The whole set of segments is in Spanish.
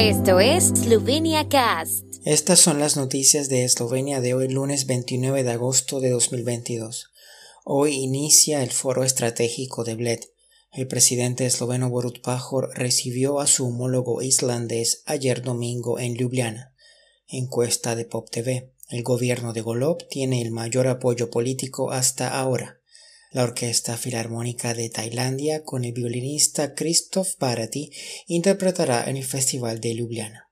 Esto es Slovenia Cast. Estas son las noticias de Eslovenia de hoy lunes 29 de agosto de 2022. Hoy inicia el foro estratégico de Bled. El presidente esloveno Borut Pajor recibió a su homólogo islandés ayer domingo en Ljubljana. Encuesta de Pop TV. El gobierno de Golob tiene el mayor apoyo político hasta ahora. La Orquesta Filarmónica de Tailandia con el violinista Christoph Bharati interpretará en el Festival de Ljubljana.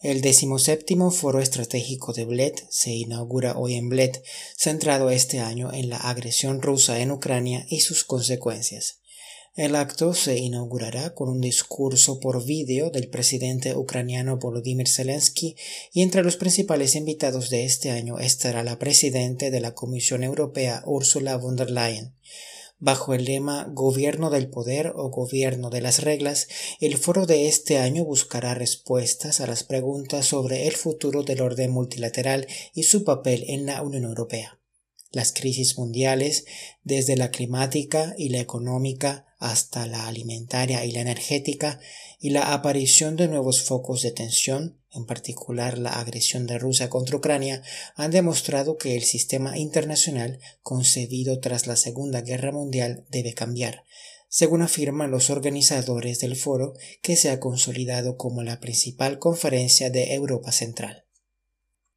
El decimoséptimo Foro Estratégico de Bled se inaugura hoy en Bled, centrado este año en la agresión rusa en Ucrania y sus consecuencias. El acto se inaugurará con un discurso por vídeo del presidente ucraniano Volodymyr Zelensky y entre los principales invitados de este año estará la presidenta de la Comisión Europea Ursula von der Leyen. Bajo el lema Gobierno del Poder o Gobierno de las Reglas, el foro de este año buscará respuestas a las preguntas sobre el futuro del orden multilateral y su papel en la Unión Europea. Las crisis mundiales, desde la climática y la económica hasta la alimentaria y la energética, y la aparición de nuevos focos de tensión, en particular la agresión de Rusia contra Ucrania, han demostrado que el sistema internacional concebido tras la Segunda Guerra Mundial debe cambiar, según afirman los organizadores del foro, que se ha consolidado como la principal conferencia de Europa Central.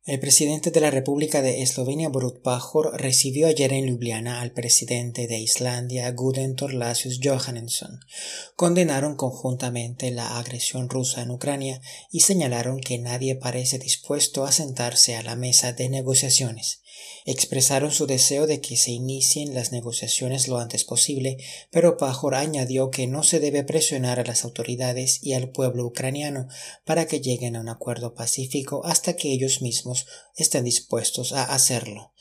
El presidente de la República de Eslovenia, Borut Pajor, recibió ayer en Ljubljana al presidente de Islandia, Guden Torlasius Johannesson. Condenaron conjuntamente la agresión rusa en Ucrania y señalaron que nadie parece dispuesto a sentarse a la mesa de negociaciones. Expresaron su deseo de que se inicien las negociaciones lo antes posible, pero Pajor añadió que no se debe presionar a las autoridades y al pueblo ucraniano para que lleguen a un acuerdo pacífico hasta que ellos mismos estén dispuestos a hacerlo.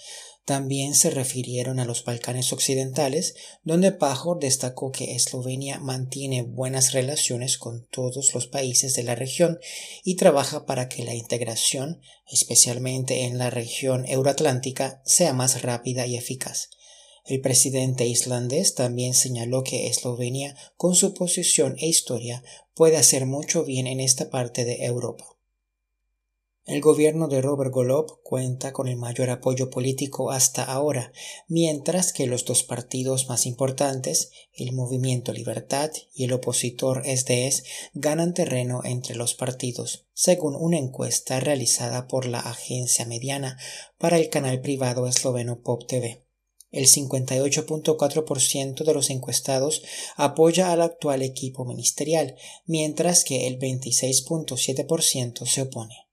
También se refirieron a los Balcanes Occidentales, donde Pajor destacó que Eslovenia mantiene buenas relaciones con todos los países de la región y trabaja para que la integración, especialmente en la región euroatlántica, sea más rápida y eficaz. El presidente islandés también señaló que Eslovenia, con su posición e historia, puede hacer mucho bien en esta parte de Europa. El gobierno de Robert Golob cuenta con el mayor apoyo político hasta ahora, mientras que los dos partidos más importantes, el Movimiento Libertad y el opositor SDS, ganan terreno entre los partidos, según una encuesta realizada por la agencia mediana para el canal privado esloveno Pop TV. El 58.4% de los encuestados apoya al actual equipo ministerial, mientras que el 26.7% se opone.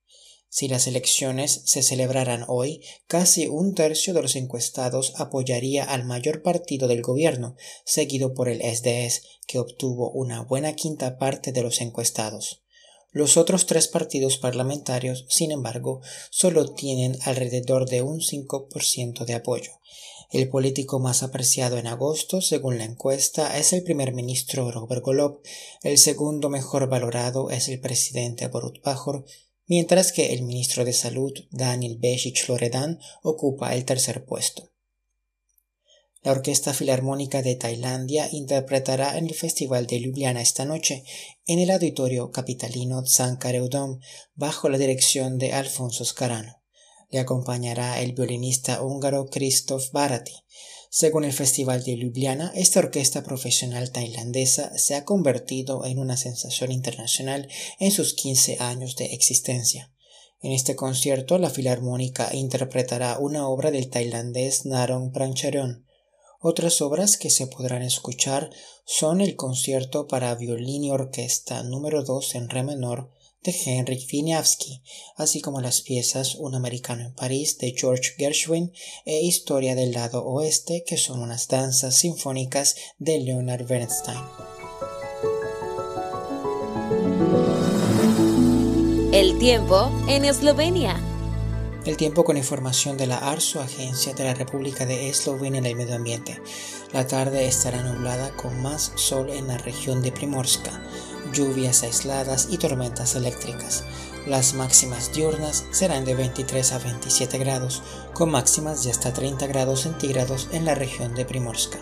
Si las elecciones se celebraran hoy, casi un tercio de los encuestados apoyaría al mayor partido del gobierno, seguido por el SDS, que obtuvo una buena quinta parte de los encuestados. Los otros tres partidos parlamentarios, sin embargo, solo tienen alrededor de un 5% de apoyo. El político más apreciado en agosto, según la encuesta, es el primer ministro Robert Golob. El segundo mejor valorado es el presidente Borut Pajor, mientras que el ministro de Salud, Daniel Bejic Loredan, ocupa el tercer puesto. La Orquesta Filarmónica de Tailandia interpretará en el Festival de Ljubljana esta noche en el auditorio capitalino Tsankareudom bajo la dirección de Alfonso Scarano. Le acompañará el violinista húngaro Christoph Barati. Según el Festival de Ljubljana, esta orquesta profesional tailandesa se ha convertido en una sensación internacional en sus 15 años de existencia. En este concierto, la Filarmónica interpretará una obra del tailandés Narong Prancharon. Otras obras que se podrán escuchar son el concierto para violín y orquesta número 2 en re menor de Henrik Wieniawski, así como las piezas Un americano en París de George Gershwin e Historia del lado oeste, que son unas danzas sinfónicas de Leonard Bernstein. El tiempo en Eslovenia. El tiempo con información de la ARSO, Agencia de la República de Eslovenia del Medio Ambiente. La tarde estará nublada con más sol en la región de Primorska lluvias aisladas y tormentas eléctricas. Las máximas diurnas serán de 23 a 27 grados, con máximas de hasta 30 grados centígrados en la región de Primorska.